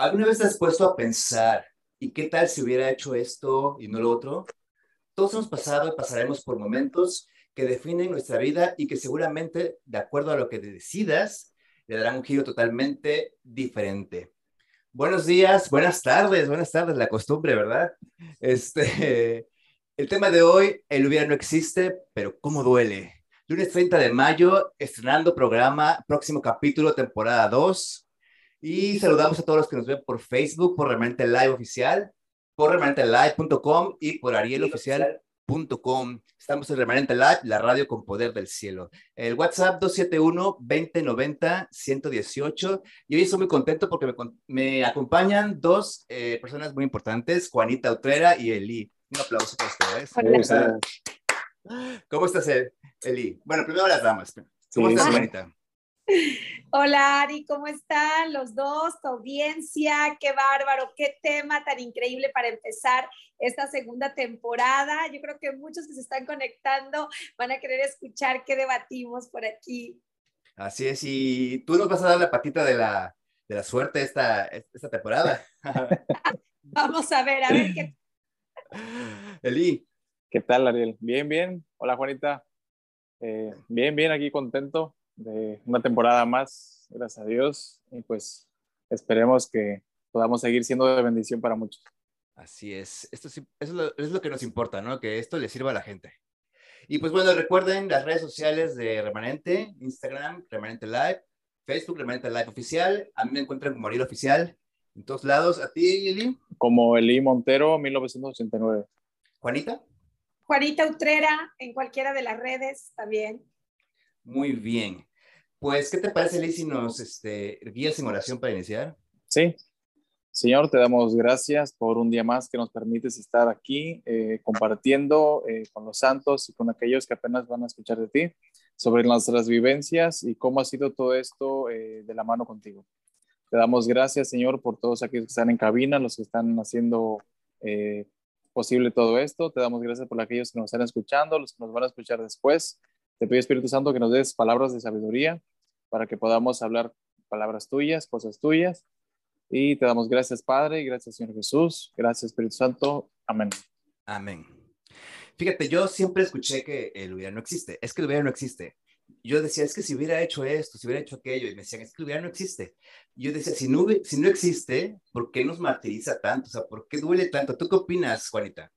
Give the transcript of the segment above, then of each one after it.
¿Alguna vez te has puesto a pensar, ¿y qué tal si hubiera hecho esto y no lo otro? Todos hemos pasado y pasaremos por momentos que definen nuestra vida y que seguramente, de acuerdo a lo que decidas, le darán un giro totalmente diferente. Buenos días, buenas tardes, buenas tardes, la costumbre, ¿verdad? Este, el tema de hoy, el hubiera no existe, pero ¿cómo duele? Lunes 30 de mayo, estrenando programa, próximo capítulo, temporada 2. Y saludamos a todos los que nos ven por Facebook, por Remanente Live Oficial, por remanentelive.com y por arieloficial.com. Estamos en Remanente Live, la radio con poder del cielo. El WhatsApp 271-2090-118. Y hoy estoy muy contento porque me, me acompañan dos eh, personas muy importantes, Juanita Utrera y Eli. Un aplauso para ustedes. Hola. ¿Cómo estás, Eli? Bueno, primero las damas. ¿Cómo estás, Juanita? Hola Ari, ¿cómo están los dos? Tu audiencia, qué bárbaro, qué tema tan increíble para empezar esta segunda temporada. Yo creo que muchos que se están conectando van a querer escuchar qué debatimos por aquí. Así es, y tú nos vas a dar la patita de la, de la suerte esta, esta temporada. Vamos a ver, a ver qué. Eli. ¿Qué tal, Ariel? Bien, bien. Hola, Juanita. Eh, bien, bien, aquí contento de una temporada más, gracias a Dios, y pues esperemos que podamos seguir siendo de bendición para muchos. Así es, esto es, es, lo, es lo que nos importa, ¿no? Que esto le sirva a la gente. Y pues bueno, recuerden las redes sociales de Remanente, Instagram, Remanente Live, Facebook, Remanente Live Oficial, a mí me encuentran como Ariel Oficial, en todos lados. ¿A ti, Eli? Como Eli Montero, 1989. ¿Juanita? Juanita Utrera, en cualquiera de las redes también. Muy bien. Pues, ¿qué te parece, Liz, si nos este, guías en oración para iniciar? Sí. Señor, te damos gracias por un día más que nos permites estar aquí eh, compartiendo eh, con los santos y con aquellos que apenas van a escuchar de ti sobre nuestras vivencias y cómo ha sido todo esto eh, de la mano contigo. Te damos gracias, Señor, por todos aquellos que están en cabina, los que están haciendo posible todo esto. Te damos gracias por aquellos que nos están escuchando, los que nos van a escuchar después. Te pido, Espíritu Santo, que nos des palabras de sabiduría para que podamos hablar palabras tuyas, cosas tuyas. Y te damos gracias, Padre, y gracias, Señor Jesús. Gracias, Espíritu Santo. Amén. Amén. Fíjate, yo siempre escuché que el hubiera no existe. Es que el hubiera no existe. Yo decía, es que si hubiera hecho esto, si hubiera hecho aquello, y me decían, es que el hubiera no existe. Yo decía, si no, si no existe, ¿por qué nos martiriza tanto? O sea, ¿por qué duele tanto? ¿Tú qué opinas, Juanita?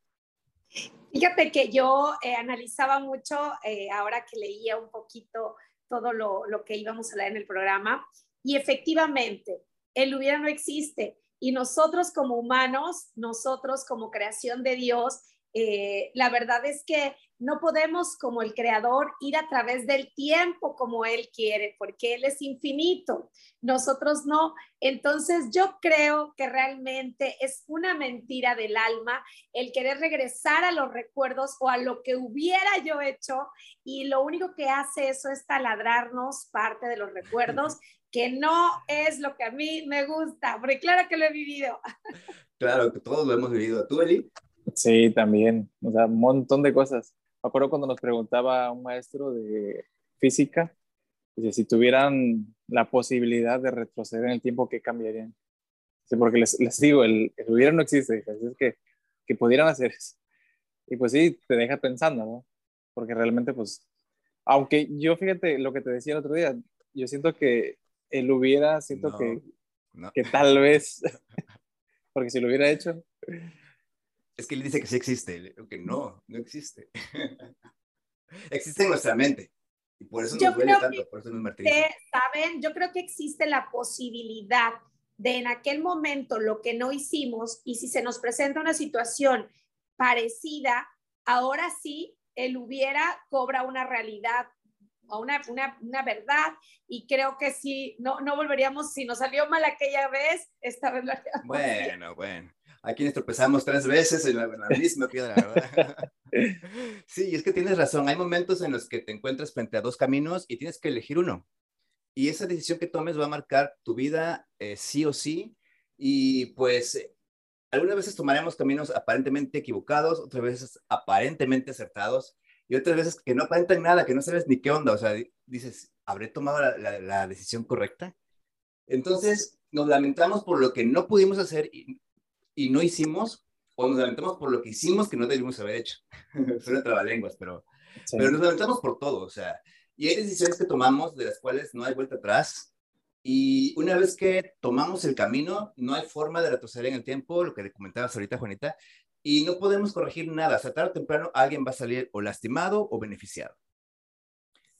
Fíjate que yo eh, analizaba mucho, eh, ahora que leía un poquito todo lo, lo, que íbamos a leer en el programa, y efectivamente, el hubiera no existe. Y nosotros como humanos, nosotros como creación de Dios, eh, la verdad es que no podemos como el creador ir a través del tiempo como él quiere, porque él es infinito, nosotros no. Entonces yo creo que realmente es una mentira del alma el querer regresar a los recuerdos o a lo que hubiera yo hecho y lo único que hace eso es taladrarnos parte de los recuerdos que no es lo que a mí me gusta, porque claro que lo he vivido. Claro, que todos lo hemos vivido. ¿Tú, Eli? Sí, también, o sea, un montón de cosas. Me acuerdo cuando nos preguntaba un maestro de física, dice, si tuvieran la posibilidad de retroceder en el tiempo, ¿qué cambiarían? Sí, porque les, les digo, el, el, hubiera no existe, es que, que pudieran hacer eso. Y pues sí, te deja pensando, ¿no? Porque realmente, pues, aunque yo fíjate lo que te decía el otro día, yo siento que él hubiera, siento no, que, no. que tal vez, porque si lo hubiera hecho, es que él dice que sí existe, que no, no existe. existe en nuestra mente. Y por eso nos yo duele tanto, por eso nos martiriza. ¿Saben? Yo creo que existe la posibilidad de en aquel momento lo que no hicimos y si se nos presenta una situación parecida, ahora sí, él hubiera cobra una realidad o una, una, una, verdad y creo que si no, no volveríamos, si nos salió mal aquella vez, esta vez lo haríamos Bueno, bien. bueno a quienes tropezamos tres veces en la, en la misma piedra, ¿verdad? sí, es que tienes razón. Hay momentos en los que te encuentras frente a dos caminos y tienes que elegir uno. Y esa decisión que tomes va a marcar tu vida eh, sí o sí. Y pues eh, algunas veces tomaremos caminos aparentemente equivocados, otras veces aparentemente acertados y otras veces que no aparentan nada, que no sabes ni qué onda. O sea, dices, ¿habré tomado la, la, la decisión correcta? Entonces, nos lamentamos por lo que no pudimos hacer y, y no hicimos, o nos lamentamos por lo que hicimos que no debimos haber hecho. Suena trabalenguas, pero, pero nos lamentamos por todo, o sea, y hay decisiones que tomamos de las cuales no hay vuelta atrás. Y una vez que tomamos el camino, no hay forma de retroceder en el tiempo, lo que le comentabas ahorita, Juanita, y no podemos corregir nada. O sea, tarde o temprano alguien va a salir o lastimado o beneficiado.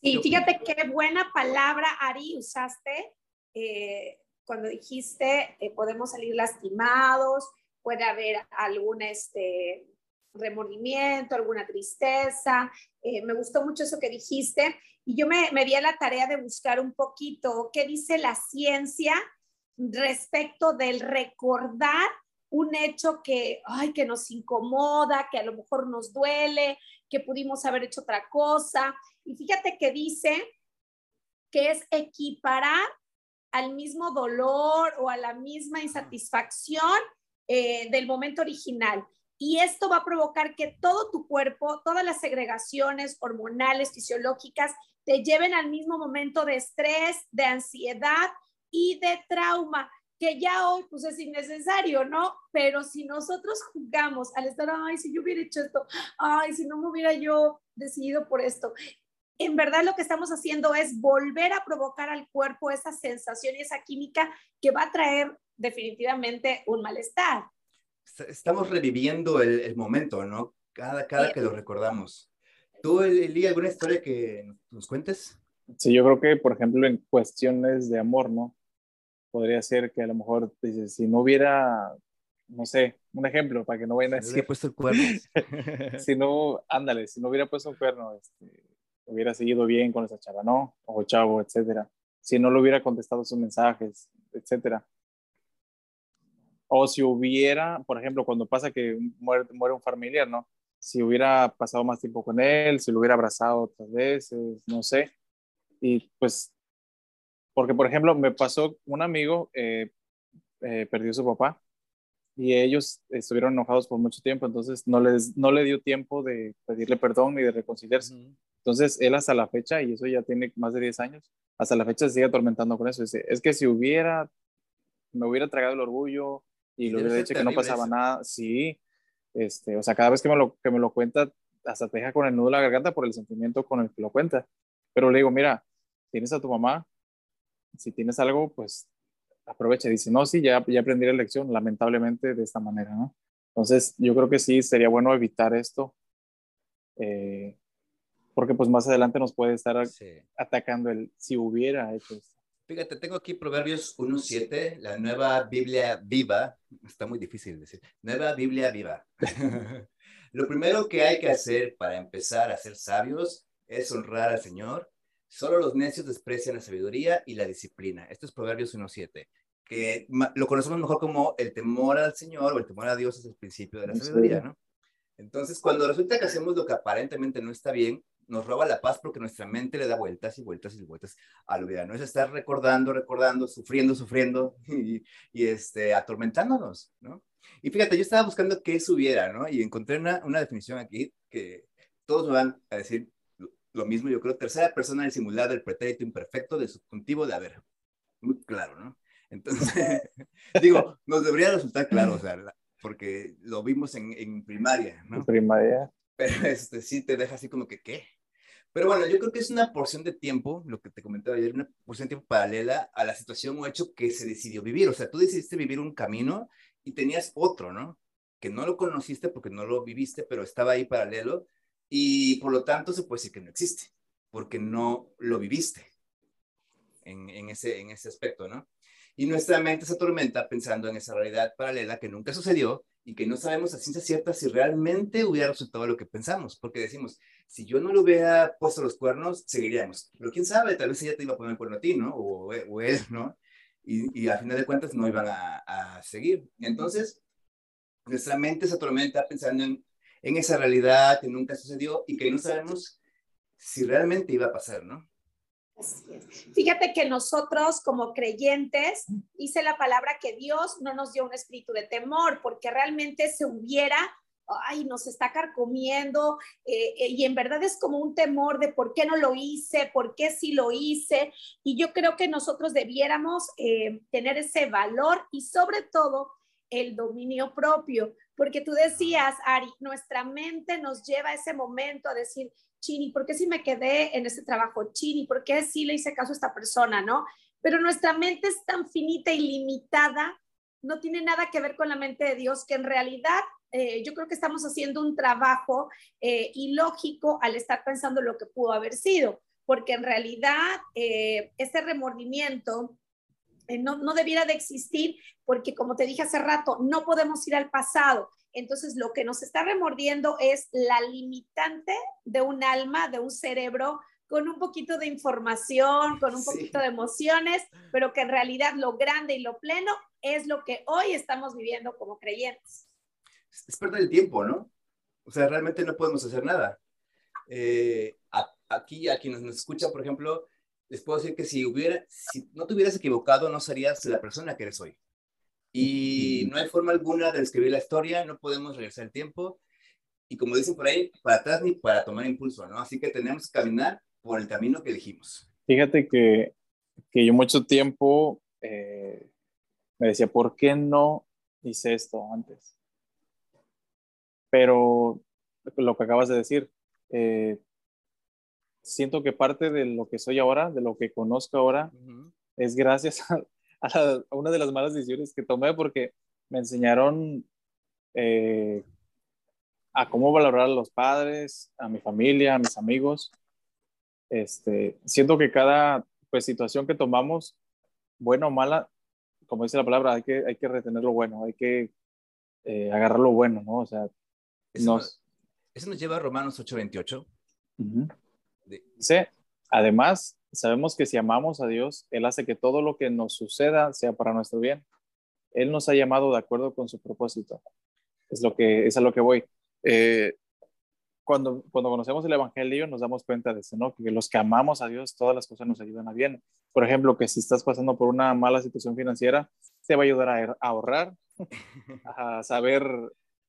Y fíjate qué buena palabra, Ari, usaste eh, cuando dijiste eh, podemos salir lastimados, puede haber algún este, remordimiento, alguna tristeza. Eh, me gustó mucho eso que dijiste y yo me, me di a la tarea de buscar un poquito qué dice la ciencia respecto del recordar un hecho que, ay, que nos incomoda, que a lo mejor nos duele, que pudimos haber hecho otra cosa. Y fíjate que dice que es equiparar al mismo dolor o a la misma insatisfacción eh, del momento original. Y esto va a provocar que todo tu cuerpo, todas las segregaciones hormonales, fisiológicas, te lleven al mismo momento de estrés, de ansiedad y de trauma, que ya hoy pues es innecesario, ¿no? Pero si nosotros jugamos al estar, ay, si yo hubiera hecho esto, ay, si no me hubiera yo decidido por esto, en verdad lo que estamos haciendo es volver a provocar al cuerpo esa sensación y esa química que va a traer definitivamente un malestar. Estamos reviviendo el, momento, ¿no? Cada, cada que lo recordamos. ¿Tú, Eli, alguna historia que nos cuentes? Sí, yo creo que, por ejemplo, en cuestiones de amor, ¿no? Podría ser que a lo mejor dices, si no hubiera, no sé, un ejemplo para que no vayan a decir. Si hubiera puesto el cuerno. si no, ándale, si no hubiera puesto un cuerno, este, hubiera seguido bien con esa chava, ¿no? O chavo, etcétera. Si no le hubiera contestado sus mensajes, etcétera. O si hubiera, por ejemplo, cuando pasa que muere, muere un familiar, ¿no? si hubiera pasado más tiempo con él, si lo hubiera abrazado otras veces, no sé. Y pues, porque por ejemplo, me pasó un amigo, eh, eh, perdió a su papá y ellos estuvieron enojados por mucho tiempo, entonces no, les, no le dio tiempo de pedirle perdón ni de reconciliarse. Entonces él hasta la fecha, y eso ya tiene más de 10 años, hasta la fecha se sigue atormentando con eso. Dice, es que si hubiera, me hubiera tragado el orgullo y lo hubiera dicho que no pasaba nada, sí, este, o sea, cada vez que me, lo, que me lo cuenta, hasta te deja con el nudo en la garganta por el sentimiento con el que lo cuenta. Pero le digo, mira, tienes a tu mamá, si tienes algo, pues aprovecha. Dice, no, sí, ya, ya aprendí la lección, lamentablemente de esta manera, ¿no? Entonces, yo creo que sí, sería bueno evitar esto, eh, porque pues más adelante nos puede estar atacando el si hubiera hecho esto. Fíjate, tengo aquí Proverbios 1.7, la nueva Biblia viva. Está muy difícil decir. Nueva Biblia viva. Lo primero que hay que hacer para empezar a ser sabios es honrar al Señor. Solo los necios desprecian la sabiduría y la disciplina. Esto es Proverbios 1.7, que lo conocemos mejor como el temor al Señor o el temor a Dios es el principio de la sabiduría, ¿no? Entonces, cuando resulta que hacemos lo que aparentemente no está bien, nos roba la paz porque nuestra mente le da vueltas y vueltas y vueltas a lo vida. No es estar recordando, recordando, sufriendo, sufriendo y, y, este, atormentándonos, ¿no? Y fíjate, yo estaba buscando qué subiera, ¿no? Y encontré una, una definición aquí que todos me van a decir lo mismo, yo creo, tercera persona del simular del pretérito imperfecto del subjuntivo de haber. Muy claro, ¿no? Entonces, digo, nos debería resultar claro, o sea, porque lo vimos en, en primaria, ¿no? Primaria. Pero este, sí te deja así como que, ¿qué? Pero bueno, yo creo que es una porción de tiempo, lo que te comentaba ayer, una porción de tiempo paralela a la situación o hecho que se decidió vivir. O sea, tú decidiste vivir un camino y tenías otro, ¿no? Que no lo conociste porque no lo viviste, pero estaba ahí paralelo y por lo tanto se puede decir que no existe, porque no lo viviste en, en, ese, en ese aspecto, ¿no? Y nuestra mente se atormenta pensando en esa realidad paralela que nunca sucedió y que no sabemos a ciencia cierta si realmente hubiera resultado lo que pensamos, porque decimos, si yo no le hubiera puesto los cuernos, seguiríamos. Pero quién sabe, tal vez ella te iba a poner el cuerno a ti, ¿no? O, o él, ¿no? Y, y al final de cuentas no iban a, a, seguir. Entonces, nuestra mente se atormenta pensando en, en esa realidad que nunca sucedió y que no sabemos si realmente iba a pasar, ¿no? Fíjate que nosotros como creyentes, dice la palabra que Dios no nos dio un espíritu de temor, porque realmente se hubiera, ay, nos está carcomiendo eh, eh, y en verdad es como un temor de por qué no lo hice, por qué sí lo hice. Y yo creo que nosotros debiéramos eh, tener ese valor y sobre todo el dominio propio, porque tú decías, Ari, nuestra mente nos lleva a ese momento a decir, Chini, ¿por qué sí me quedé en ese trabajo? Chini, ¿por qué sí le hice caso a esta persona? ¿No? Pero nuestra mente es tan finita y limitada, no tiene nada que ver con la mente de Dios, que en realidad eh, yo creo que estamos haciendo un trabajo eh, ilógico al estar pensando lo que pudo haber sido, porque en realidad eh, ese remordimiento no, no debiera de existir, porque como te dije hace rato, no podemos ir al pasado. Entonces, lo que nos está remordiendo es la limitante de un alma, de un cerebro con un poquito de información, con un poquito de emociones, pero que en realidad lo grande y lo pleno es lo que hoy estamos viviendo como creyentes. Es perder el tiempo, ¿no? O sea, realmente no podemos hacer nada. Eh, aquí, a quienes nos escuchan, por ejemplo, les puedo decir que si, hubiera, si no te hubieras equivocado, no serías la persona que eres hoy. Y no hay forma alguna de escribir la historia, no podemos regresar el tiempo. Y como dicen por ahí, para atrás ni para tomar impulso, ¿no? Así que tenemos que caminar por el camino que dijimos. Fíjate que, que yo mucho tiempo eh, me decía, ¿por qué no hice esto antes? Pero lo que acabas de decir, eh, siento que parte de lo que soy ahora, de lo que conozco ahora, es gracias a, a, una de las malas decisiones que tomé porque me enseñaron eh, a cómo valorar a los padres, a mi familia, a mis amigos. Este, siento que cada pues, situación que tomamos, buena o mala, como dice la palabra, hay que, hay que retener lo bueno, hay que eh, agarrar lo bueno, ¿no? O sea, eso nos, eso nos lleva a Romanos 8:28. Sí, además, sabemos que si amamos a Dios, Él hace que todo lo que nos suceda sea para nuestro bien. Él nos ha llamado de acuerdo con su propósito. Es, lo que, es a lo que voy. Eh, cuando, cuando conocemos el Evangelio nos damos cuenta de eso, ¿no? Que los que amamos a Dios, todas las cosas nos ayudan a bien. Por ejemplo, que si estás pasando por una mala situación financiera, te va a ayudar a, ahorrar, a saber...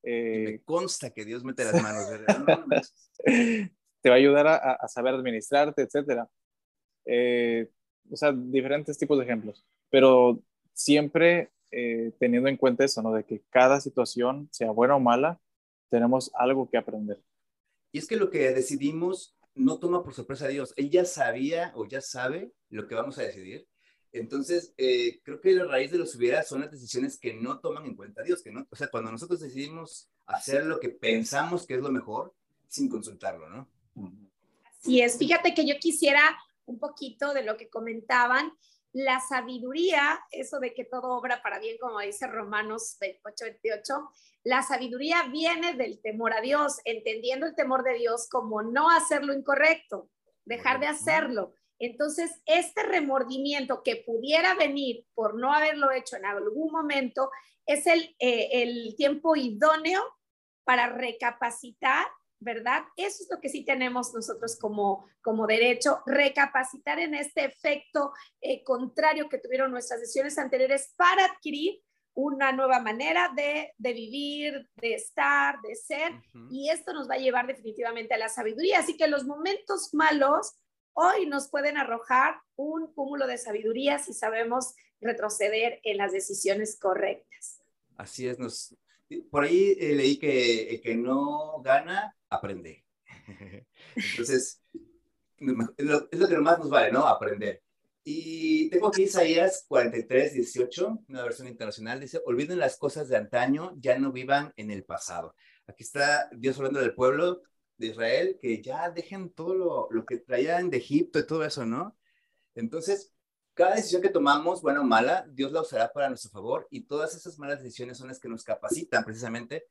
Eh, me consta que Dios mete las manos, te va a ayudar a, a saber administrarte, etcétera. Eh, o sea, diferentes tipos de ejemplos, pero siempre eh, teniendo en cuenta eso, ¿no? De que cada situación, sea buena o mala, tenemos algo que aprender. Y es que lo que decidimos no toma por sorpresa a Dios. Él ya sabía o ya sabe lo que vamos a decidir. Entonces, eh, creo que la raíz de los hubiera son las decisiones que no toman en cuenta a Dios. Que no, o sea, cuando nosotros decidimos hacer lo que pensamos que es lo mejor, sin consultarlo, ¿no? Así es. Fíjate que yo quisiera un poquito de lo que comentaban. La sabiduría, eso de que todo obra para bien, como dice Romanos 8:28, la sabiduría viene del temor a Dios, entendiendo el temor de Dios como no hacer lo incorrecto, dejar de hacerlo. Entonces, este remordimiento que pudiera venir por no haberlo hecho en algún momento es el, eh, el tiempo idóneo para recapacitar ¿verdad? Eso es lo que sí tenemos nosotros como, como derecho, recapacitar en este efecto eh, contrario que tuvieron nuestras decisiones anteriores para adquirir una nueva manera de, vivir, de estar, de ser, y esto nos va a llevar definitivamente a la sabiduría. Así que los momentos malos hoy nos pueden arrojar un cúmulo de sabiduría si sabemos retroceder en las decisiones correctas. Así es, nos, por ahí eh, leí que el que no gana, aprende. Entonces, es lo, que más nos vale, ¿no? Aprender. Y tengo aquí Isaías 43, 18, una versión internacional, dice, olviden las cosas de antaño, ya no vivan en el pasado. Aquí está Dios hablando del pueblo de Israel, que ya dejen todo lo, lo que traían de Egipto y todo eso, ¿no? Entonces, cada decisión que tomamos, buena o mala, Dios la usará para nuestro favor y todas esas malas decisiones son las que nos capacitan precisamente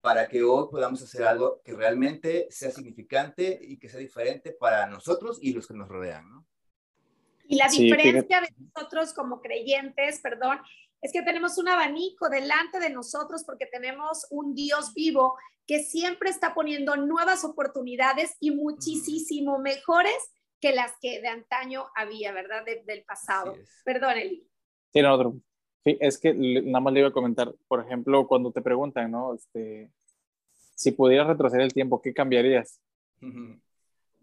para que hoy podamos hacer algo que realmente sea significante y que sea diferente para nosotros y los que nos rodean, ¿no? Y la diferencia de nosotros como creyentes, perdón, es que tenemos un abanico delante de nosotros porque tenemos un Dios vivo que siempre está poniendo nuevas oportunidades y muchísimo mejores que las que de antaño había, ¿verdad? del pasado. Perdón, Eli. Sí, no, otro. Sí, es que nada más le iba a comentar, por ejemplo, cuando te preguntan, ¿no? Este, si pudieras retroceder el tiempo, ¿qué cambiarías?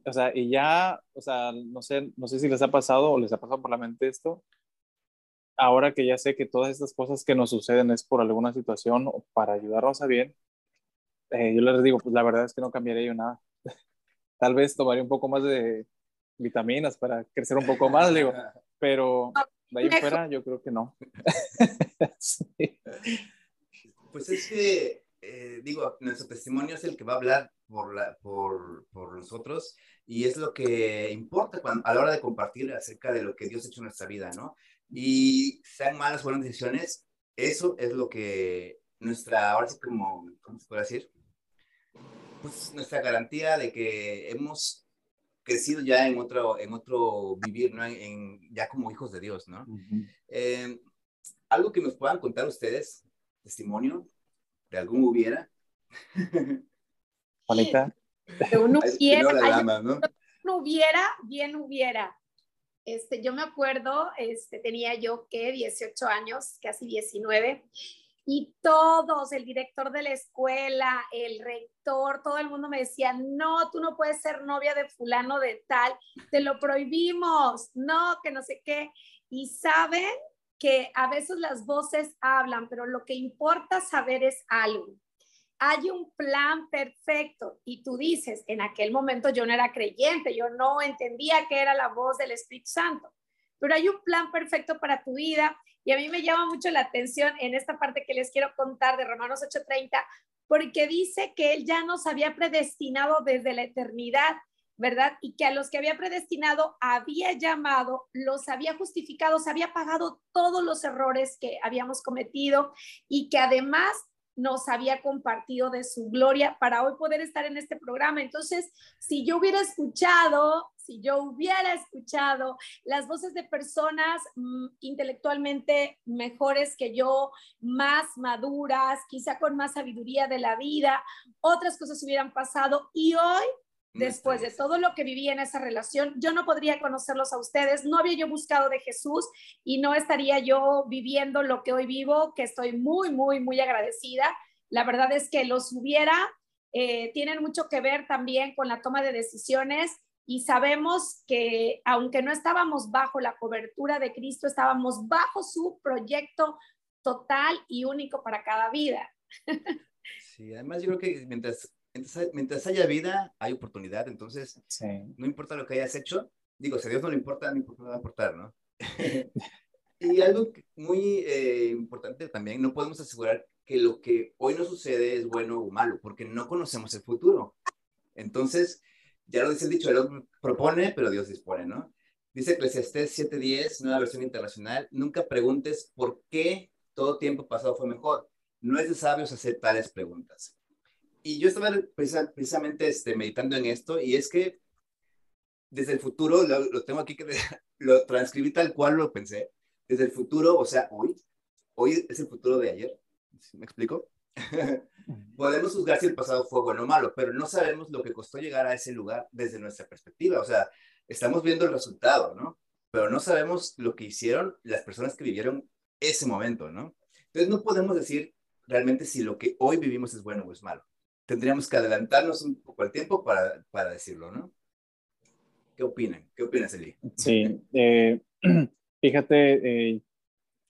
o sea, y ya, o sea, no sé, no sé si les ha pasado o les ha pasado por la mente esto. Ahora que ya sé que todas estas cosas que nos suceden es por alguna situación o para ayudarnos a bien, eh, yo les digo, pues la verdad es que no cambiaría yo nada. Tal vez tomaría un poco más de vitaminas para crecer un poco más, digo, pero de ahí fuera yo creo que no. Pues es que, eh, digo, nuestro testimonio es el que va a hablar por, la, por, por nosotros y es lo que importa cuando, a la hora de compartir acerca de lo que Dios ha hecho en nuestra vida, ¿no? Y sean malas o buenas decisiones, eso es lo que nuestra, ahora sí como, ¿cómo se puede decir? Pues nuestra garantía de que hemos crecido ya en otro, en otro vivir, ¿no? En, ya como hijos de Dios, ¿no? Eh, algo que nos puedan contar ustedes, testimonio de algún hubiera. Juanita. De un hubiera, ¿no? hubiera, bien hubiera. Este, yo me acuerdo, este, tenía yo que 18 años, casi 19, y todos, el director de la escuela, el rector, todo el mundo me decía, no, tú no puedes ser novia de fulano de tal, te lo prohibimos, no, que no sé qué. Y saben que a veces las voces hablan, pero lo que importa saber es algo hay un plan perfecto. Y tú dices, en aquel momento yo no era creyente, yo no entendía que era la voz del Espíritu Santo, pero hay un plan perfecto para tu vida. Y a mí me llama mucho la atención en esta parte que les quiero contar de Romanos 8:30, porque dice que Él ya nos había predestinado desde la eternidad, ¿verdad? Y que a los que había predestinado había llamado, los había justificado, se había pagado todos los errores que habíamos cometido y que además nos había compartido de su gloria para hoy poder estar en este programa. Entonces, si yo hubiera escuchado, si yo hubiera escuchado las voces de personas mm, intelectualmente mejores que yo, más maduras, quizá con más sabiduría de la vida, otras cosas hubieran pasado y hoy después de todo lo que viví en esa relación, yo no podría conocerlos a ustedes, no había yo buscado de Jesús y no estaría yo viviendo lo que hoy vivo, que estoy muy, muy, muy agradecida. La verdad es que los hubiera, eh, tienen mucho que ver también con la toma de decisiones y sabemos que aunque no estábamos bajo la cobertura de Cristo, estábamos bajo su proyecto total y único para cada vida. Sí, además yo creo que mientras mientras haya vida, hay oportunidad, entonces no importa lo que hayas hecho, digo, si a Dios no le importa, no importa, va a importar, ¿no? y algo muy eh, importante también, no podemos asegurar que lo que hoy nos sucede es bueno o malo, porque no conocemos el futuro. Entonces, ya lo dice el dicho, Él propone, pero Dios dispone, ¿no? Dice Eclesiastés 7.10, nueva versión internacional, nunca preguntes por qué todo tiempo pasado fue mejor. No es de sabios hacer tales preguntas y yo estaba precisamente este, meditando en esto y es que desde el futuro, lo, tengo aquí que lo transcribí tal cual lo pensé, desde el futuro, o sea, hoy, hoy es el futuro de ayer, ¿me explico? Podemos juzgar si el pasado fue bueno o malo, pero no sabemos lo que costó llegar a ese lugar desde nuestra perspectiva, o sea, estamos viendo el resultado, ¿no? Pero no sabemos lo que hicieron las personas que vivieron ese momento, ¿no? Entonces no podemos decir realmente si lo que hoy vivimos es bueno o es malo tendríamos que adelantarnos un poco al tiempo para, para decirlo, ¿no? ¿Qué opinan? ¿Qué opinas, Eli? Sí, eh, fíjate, eh,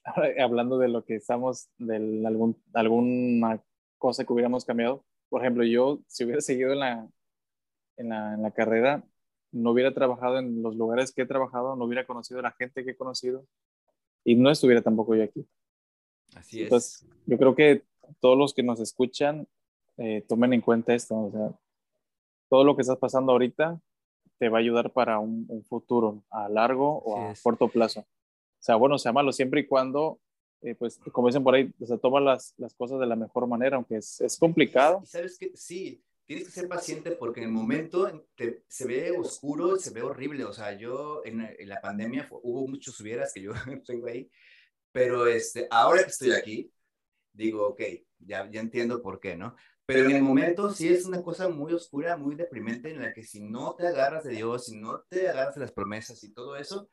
hablando de lo que estamos, de algún, alguna cosa que hubiéramos cambiado, por ejemplo, yo si hubiera seguido en la, en la, en la carrera, no hubiera trabajado en los lugares que he trabajado, no hubiera conocido a la gente que he conocido y no estuviera tampoco yo aquí. Así es. Entonces, yo creo que todos los que nos escuchan eh, tomen en cuenta esto, o sea, todo lo que estás pasando ahorita te va a ayudar para un, futuro a largo o a corto plazo. O sea, bueno, sea malo siempre y cuando, eh, pues, como dicen por ahí, o sea, toma las, las cosas de la mejor manera, aunque es, es complicado. ¿Sabes que Sí, tienes que ser paciente porque en el momento se ve oscuro, se ve horrible. O sea, yo en, en la pandemia hubo muchos hubieras que yo tengo ahí, pero este, ahora que estoy aquí, digo, ok, ya, ya entiendo por qué, ¿no? Pero en el momento sí es una cosa muy oscura, muy deprimente, en la que si no te agarras de Dios, si no te agarras de las promesas y todo eso,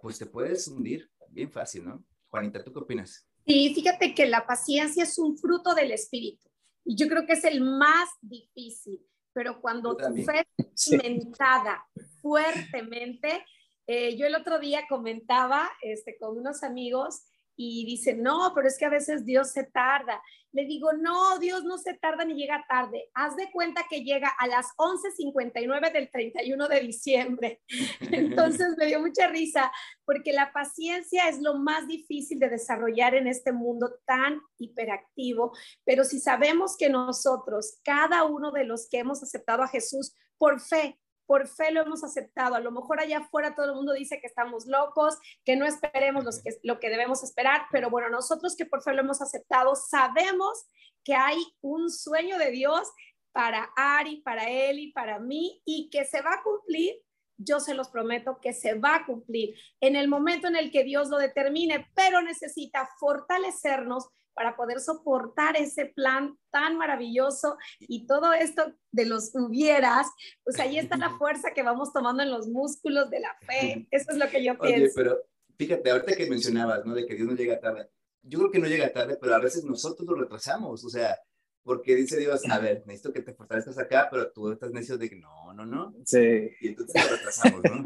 pues te puedes hundir bien fácil, ¿no? Juanita, ¿tú qué opinas? Sí, fíjate que la paciencia es un fruto del Espíritu. Y yo creo que es el más difícil, pero cuando tu fe es cimentada fuertemente, eh, yo el otro día comentaba este, con unos amigos y dicen, no, pero es que a veces Dios se tarda. Le digo, no, Dios no se tarda ni llega tarde. Haz de cuenta que llega a las 11.59 del 31 de diciembre. Entonces me dio mucha risa porque la paciencia es lo más difícil de desarrollar en este mundo tan hiperactivo. Pero si sabemos que nosotros, cada uno de los que hemos aceptado a Jesús por fe, por fe lo hemos aceptado. A lo mejor allá afuera todo el mundo dice que estamos locos, que no esperemos que, lo que debemos esperar, pero bueno, nosotros que por fe lo hemos aceptado, sabemos que hay un sueño de Dios para Ari, para él y para mí y que se va a cumplir. Yo se los prometo que se va a cumplir en el momento en el que Dios lo determine, pero necesita fortalecernos para poder soportar ese plan tan maravilloso y todo esto de los hubieras, pues ahí está la fuerza que vamos tomando en los músculos de la fe. Eso es lo que yo pienso. Oye, pero fíjate, ahorita que mencionabas, ¿no? De que Dios no llega tarde. Yo creo que no llega tarde, pero a veces nosotros lo retrasamos, o sea, porque dice Dios, a ver, necesito que te fortalezcas acá, pero tú estás necio de que no, no, no. Sí. Y entonces lo retrasamos, ¿no?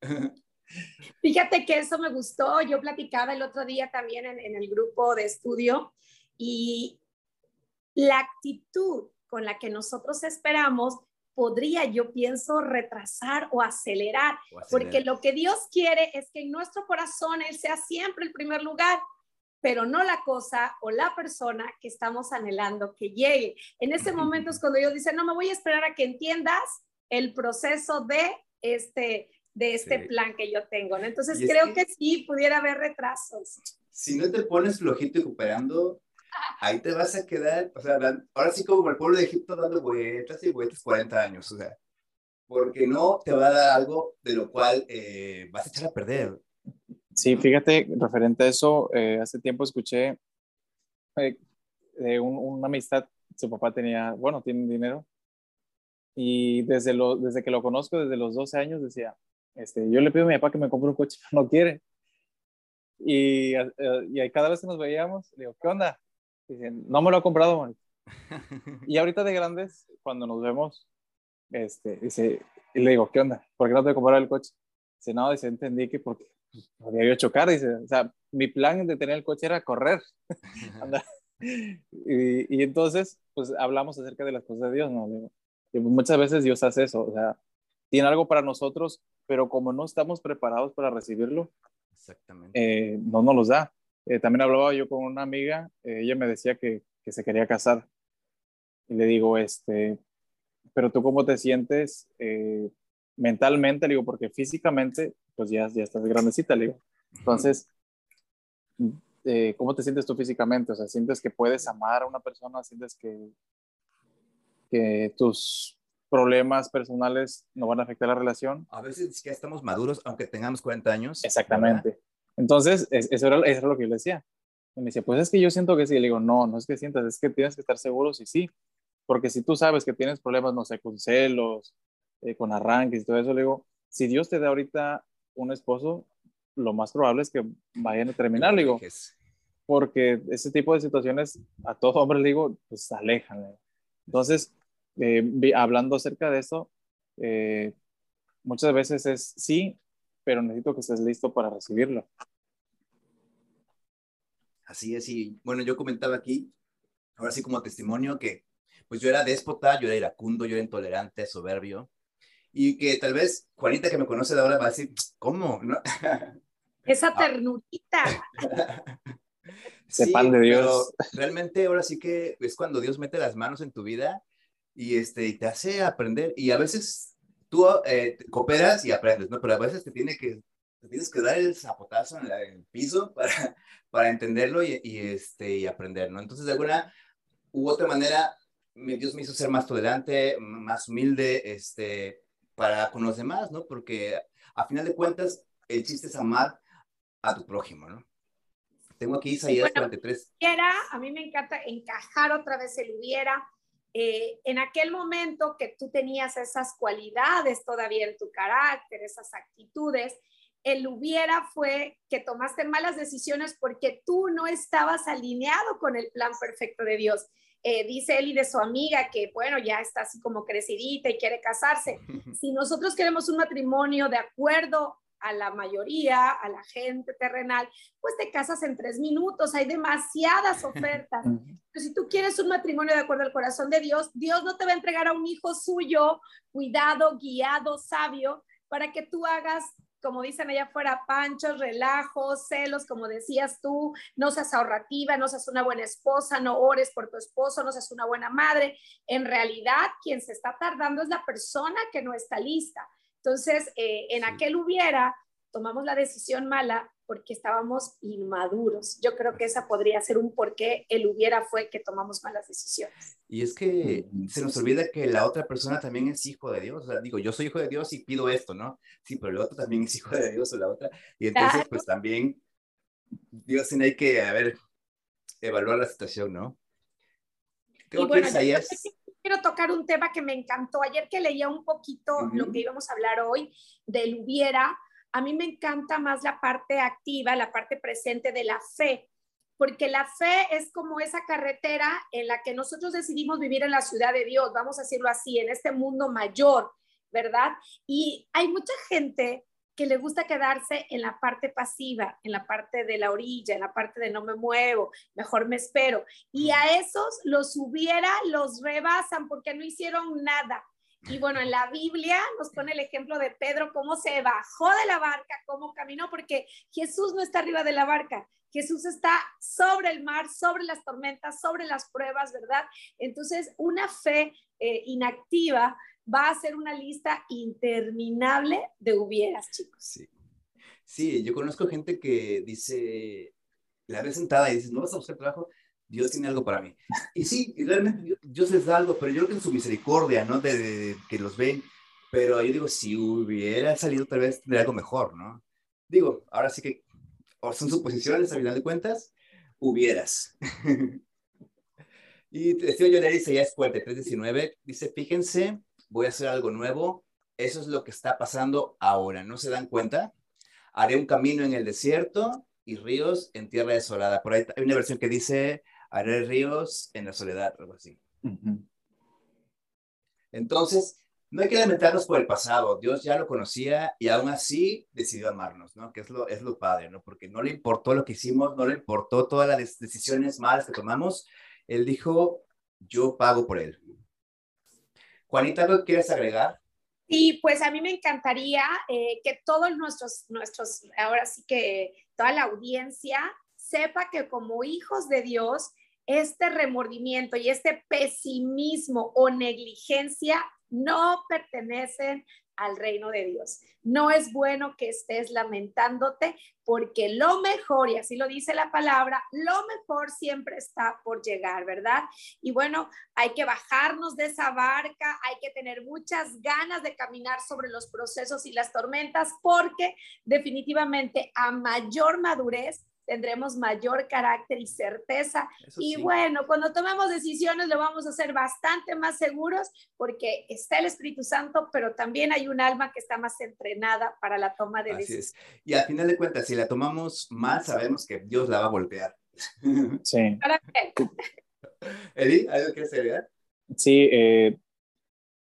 Fíjate que eso me gustó. Yo platicaba el otro día también en, el grupo de estudio y la actitud con la que nosotros esperamos podría, yo pienso, retrasar o acelerar, porque lo que Dios quiere es que en nuestro corazón Él sea siempre el primer lugar, pero no la cosa o la persona que estamos anhelando que llegue. En ese momento es cuando Dios dice, no, me voy a esperar a que entiendas el proceso de este, de este plan que yo tengo. ¿no? Entonces creo que, sí pudiera haber retrasos. Si no te pones flojito y cooperando, ahí te vas a quedar, o sea, ahora sí como el pueblo de Egipto dando vueltas y vueltas 40 años, o sea, porque no te va a dar algo de lo cual eh, vas a echar a perder. Sí, fíjate, referente a eso, eh, hace tiempo escuché eh, de una amistad, su papá tenía, bueno, tiene dinero, y desde, lo, desde que lo conozco, desde los 12 años, decía, este, yo le pido a mi papá que me compre un coche, no quiere. Y, eh, y cada vez que nos veíamos, le digo, ¿qué onda? Dicen, no me lo ha comprado, y ahorita de grandes, cuando nos vemos, este, dice, y le digo, ¿qué onda? ¿Por qué no te compraron el coche? Dice, no, dice, entendí que porque podía yo chocar, dice, o sea, mi plan de tener el coche era correr. y, y, entonces, pues hablamos acerca de las cosas de Dios, ¿no? Y muchas veces Dios hace eso, o sea, tiene algo para nosotros, pero como no estamos preparados para recibirlo, Exactamente. Eh, no nos los da. Eh, también hablaba yo con una amiga, eh, ella me decía que, que, se quería casar. Y le digo, este, pero tú cómo te sientes mentalmente, le digo, porque físicamente, pues ya, ya estás grandecita, le digo. Entonces, ¿cómo te sientes tú físicamente? O sea, ¿sientes que puedes amar a una persona? ¿Sientes que, que tus problemas personales no van a afectar la relación. A veces que estamos maduros, aunque tengamos 40 años. Exactamente. Entonces, eso era, eso era lo que yo le decía. Y me dice, pues es que yo siento que sí. Le digo, no, no es que sientas, es que tienes que estar seguro si sí. Porque si tú sabes que tienes problemas, no sé, con celos, eh, con arranques y todo eso, le digo, si Dios te da ahorita un esposo, lo más probable es que vayan a terminar, le digo. Porque ese tipo de situaciones a todo hombre le digo, pues alejan. Entonces, eh, hablando acerca de eso, eh, muchas veces es sí, pero necesito que estés listo para recibirlo. Así es, y bueno, yo comentaba aquí, ahora sí como testimonio, que pues yo era déspota, yo era iracundo, yo era intolerante, soberbio, y que tal vez Juanita que me conoce de ahora va a decir, ¿cómo? ¿No? Esa ah. ternurita. sí, pan de Dios. realmente ahora sí que es cuando Dios mete las manos en tu vida y, este, te hace aprender. Y a veces tú eh, cooperas y aprendes, ¿no? Pero a veces te, tiene que, tienes que dar el zapotazo en, el piso para, para entenderlo y, y, este, y aprender, ¿no? Entonces, de alguna u otra manera, Dios me hizo ser más tolerante, más humilde, este, para con los demás, ¿no? Porque a final de cuentas, el chiste es amar a tu prójimo, ¿no? Tengo aquí Isaías 43. a mí me encanta encajar otra vez el hubiera eh, en aquel momento que tú tenías esas cualidades todavía en tu carácter, esas actitudes, el hubiera fue que tomaste malas decisiones porque tú no estabas alineado con el plan perfecto de Dios. Eh, dice Eli de su amiga que, bueno, ya está así como crecidita y quiere casarse. Si nosotros queremos un matrimonio de acuerdo a la mayoría, a la gente terrenal, pues te casas en tres minutos, hay demasiadas ofertas. Pero si tú quieres un matrimonio de acuerdo al corazón de Dios, Dios no te va a entregar a un hijo suyo, cuidado, guiado, sabio, para que tú hagas como dicen allá afuera, panchos, relajos, celos, como decías tú, no seas ahorrativa, no seas una buena esposa, no ores por tu esposo, no seas una buena madre. En realidad, quien se está tardando es la persona que no está lista. Entonces, eh, en aquel hubiera, tomamos la decisión mala porque estábamos inmaduros. Yo creo que esa podría ser un porqué el hubiera fue que tomamos malas decisiones. Y es que se nos olvida que la otra persona también es hijo de Dios. O sea, digo, yo soy hijo de Dios y pido esto, ¿no? Sí, pero el otro también es hijo de Dios o la otra. Y entonces, pues también, Dios tiene hay que, a ver, evaluar la situación, ¿no? Creo que Isaías... Quiero tocar un tema que me encantó. Ayer que leía un poquito lo que íbamos a hablar hoy del hubiera, a mí me encanta más la parte activa, la parte presente de la fe, porque la fe es como esa carretera en la que nosotros decidimos vivir en la ciudad de Dios, vamos a decirlo así, en este mundo mayor, ¿verdad? Y hay mucha gente que le gusta quedarse en la parte pasiva, en la parte de la orilla, en la parte de no me muevo, mejor me espero. Y a esos los hubiera, los rebasan porque no hicieron nada. Y bueno, en la Biblia nos pone el ejemplo de Pedro, cómo se bajó de la barca, cómo caminó, porque Jesús no está arriba de la barca, Jesús está sobre el mar, sobre las tormentas, sobre las pruebas, ¿verdad? Entonces, una fe eh, inactiva va a ser una lista interminable de hubieras, chicos. Sí. sí, yo conozco gente que dice, la ves sentada y dice, no vas a buscar trabajo, Dios tiene algo para mí. Y sí, realmente Dios les da algo, pero yo creo que en su misericordia, ¿no? De, que los ven. Pero yo digo, si hubiera salido tal vez tendría algo mejor, ¿no? Digo, ahora sí que son suposiciones, a final de cuentas, hubieras. y decía yo dice, ya es 4319, dice, fíjense, voy a hacer algo nuevo, eso es lo que está pasando ahora, ¿no se dan cuenta? Haré un camino en el desierto y ríos en tierra desolada. Por ahí hay una versión que dice, haré ríos en la soledad, algo así. Entonces, no hay que lamentarnos por el pasado. Dios ya lo conocía y aún así decidió amarnos, ¿no? Que es lo, es lo padre, ¿no? Porque no le importó lo que hicimos, no le importó todas las decisiones malas que tomamos. Él dijo, yo pago por él. Juanita, ¿algo quieres agregar? Sí, pues a mí me encantaría eh, que todos nuestros, nuestros, ahora sí que toda la audiencia sepa que como hijos de Dios este remordimiento y este pesimismo o negligencia no pertenecen al reino de Dios. No es bueno que estés lamentándote porque lo mejor, y así lo dice la palabra, lo mejor siempre está por llegar, ¿verdad? Y bueno, hay que bajarnos de esa barca, hay que tener muchas ganas de caminar sobre los procesos y las tormentas porque definitivamente a mayor madurez tendremos mayor carácter y certeza. y bueno, cuando tomemos decisiones lo vamos a hacer bastante más seguros porque está el Espíritu Santo, pero también hay un alma que está más entrenada para la toma de decisiones. Y al final de cuentas, si la tomamos mal, sabemos que Dios la va a golpear. Sí. Eli, ¿algo que agregar? Sí, eh,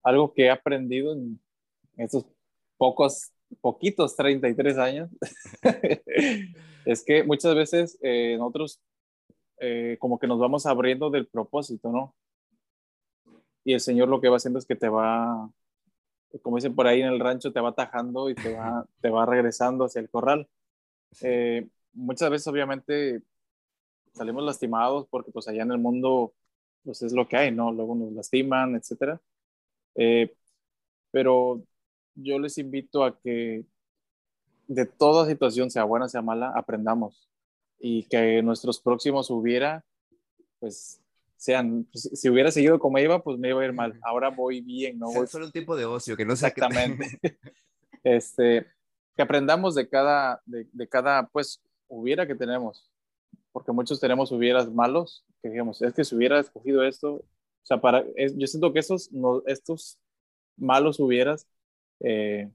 algo que he aprendido en estos pocos, poquitos 33 años es que muchas veces eh, nosotros eh, como que nos vamos abriendo del propósito, ¿no? Y el Señor lo que va haciendo es que te va, como dicen por ahí en el rancho, te va atajando y te va, te va regresando hacia el corral. Eh, muchas veces obviamente salimos lastimados porque pues allá en el mundo pues es lo que hay, ¿no? Luego nos lastiman, etcétera. pero yo les invito a que de toda situación, sea buena, sea mala, aprendamos y que nuestros próximos hubiera, pues sean, pues, si hubiera seguido como iba, pues me iba a ir mal. Ahora voy bien, ¿no? Voy... Solo un tiempo de ocio, que no Exactamente. este, que aprendamos de cada, de, de, cada, pues, hubiera que tenemos. Porque muchos tenemos hubieras malos, que digamos, es que si hubiera escogido esto, o sea, para, yo siento que estos, no, estos malos hubieras, eh,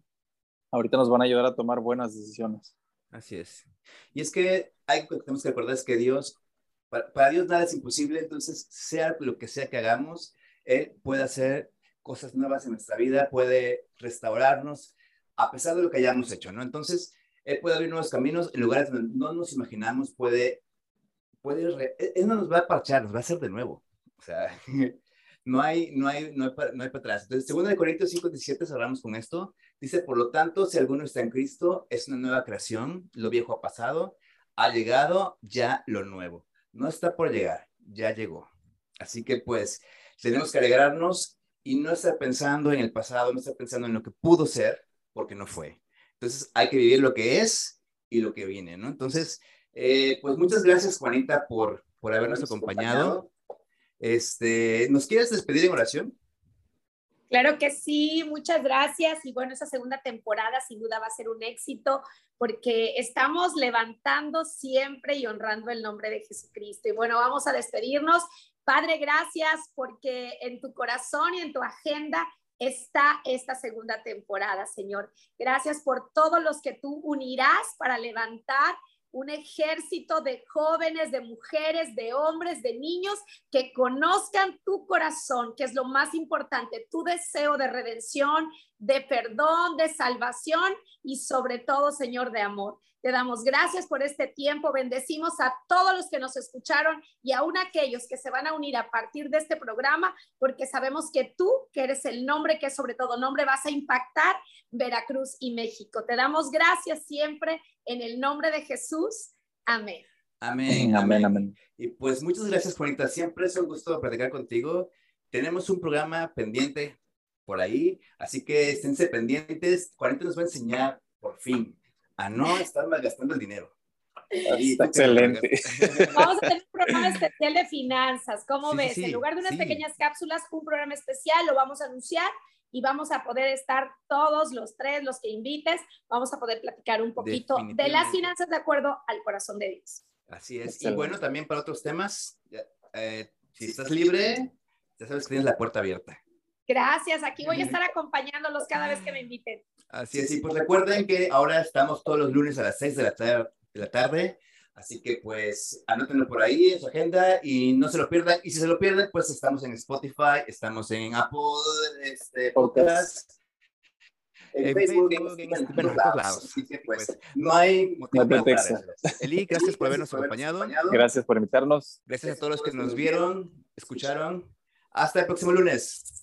ahorita nos van a ayudar a tomar buenas decisiones. Así es. Y es que hay que tenemos que recordar es que Dios, para, Dios nada es imposible, entonces sea lo que sea que hagamos, Él puede hacer cosas nuevas en nuestra vida, puede restaurarnos, a pesar de lo que hayamos hecho, ¿no? Entonces, Él puede abrir nuevos caminos en lugares donde no nos imaginamos, puede, puede, Él no nos va a parchar, nos va a hacer de nuevo. O sea, no hay, no hay, no hay, para, no hay para atrás. Entonces, 2 Corintios 5, 17, cerramos con esto. Dice, por lo tanto, si alguno está en Cristo, es una nueva creación, lo viejo ha pasado, ha llegado ya lo nuevo. No está por llegar, ya llegó. Así que pues tenemos que alegrarnos y no estar pensando en el pasado, no estar pensando en lo que pudo ser, porque no fue. Entonces hay que vivir lo que es y lo que viene, ¿no? Entonces, eh, pues muchas gracias, Juanita, por, por habernos acompañado. Este, ¿Nos quieres despedir en oración? Claro que sí, muchas gracias. Y bueno, esa segunda temporada sin duda va a ser un éxito porque estamos levantando siempre y honrando el nombre de Jesucristo. Y bueno, vamos a despedirnos. Padre, gracias porque en tu corazón y en tu agenda está esta segunda temporada, Señor. Gracias por todos los que tú unirás para levantar un ejército de jóvenes, de mujeres, de hombres, de niños que conozcan tu corazón, que es lo más importante, tu deseo de redención, de perdón, de salvación y sobre todo, Señor, de amor. Te damos gracias por este tiempo. Bendecimos a todos los que nos escucharon y aún aquellos que se van a unir a partir de este programa, porque sabemos que tú, que eres el nombre, que sobre todo nombre, vas a impactar Veracruz y México. Te damos gracias siempre en el nombre de Jesús. Amén. Amén, amén, amén. Y pues muchas gracias, Juanita. Siempre es un gusto platicar contigo. Tenemos un programa pendiente por ahí, así que esténse pendientes. Juanita nos va a enseñar por fin a no estar malgastando el dinero. excelente. Vamos a tener un programa especial de finanzas. ¿Cómo ves? en lugar de unas pequeñas cápsulas, un programa especial, lo vamos a anunciar y vamos a poder estar todos los tres, los que invites, vamos a poder platicar un poquito de las finanzas de acuerdo al corazón de Dios. Así es. Y bueno, también para otros temas, eh, si estás libre, ya sabes que tienes la puerta abierta. Gracias, aquí voy a estar acompañándolos cada vez que me inviten. Así es, y pues recuerden que ahora estamos todos los lunes a las 6 de la, de la tarde, así que pues anótenlo por ahí en su agenda y no se lo pierdan. Y si se lo pierden, pues estamos en Spotify, estamos en Apple este, Podcast. En, Facebook, en, todos lados. Así que pues no hay pretexto. Eli, gracias por habernos acompañado. Gracias por invitarnos. Gracias a todos los que nos vieron, escucharon. Hasta el próximo lunes.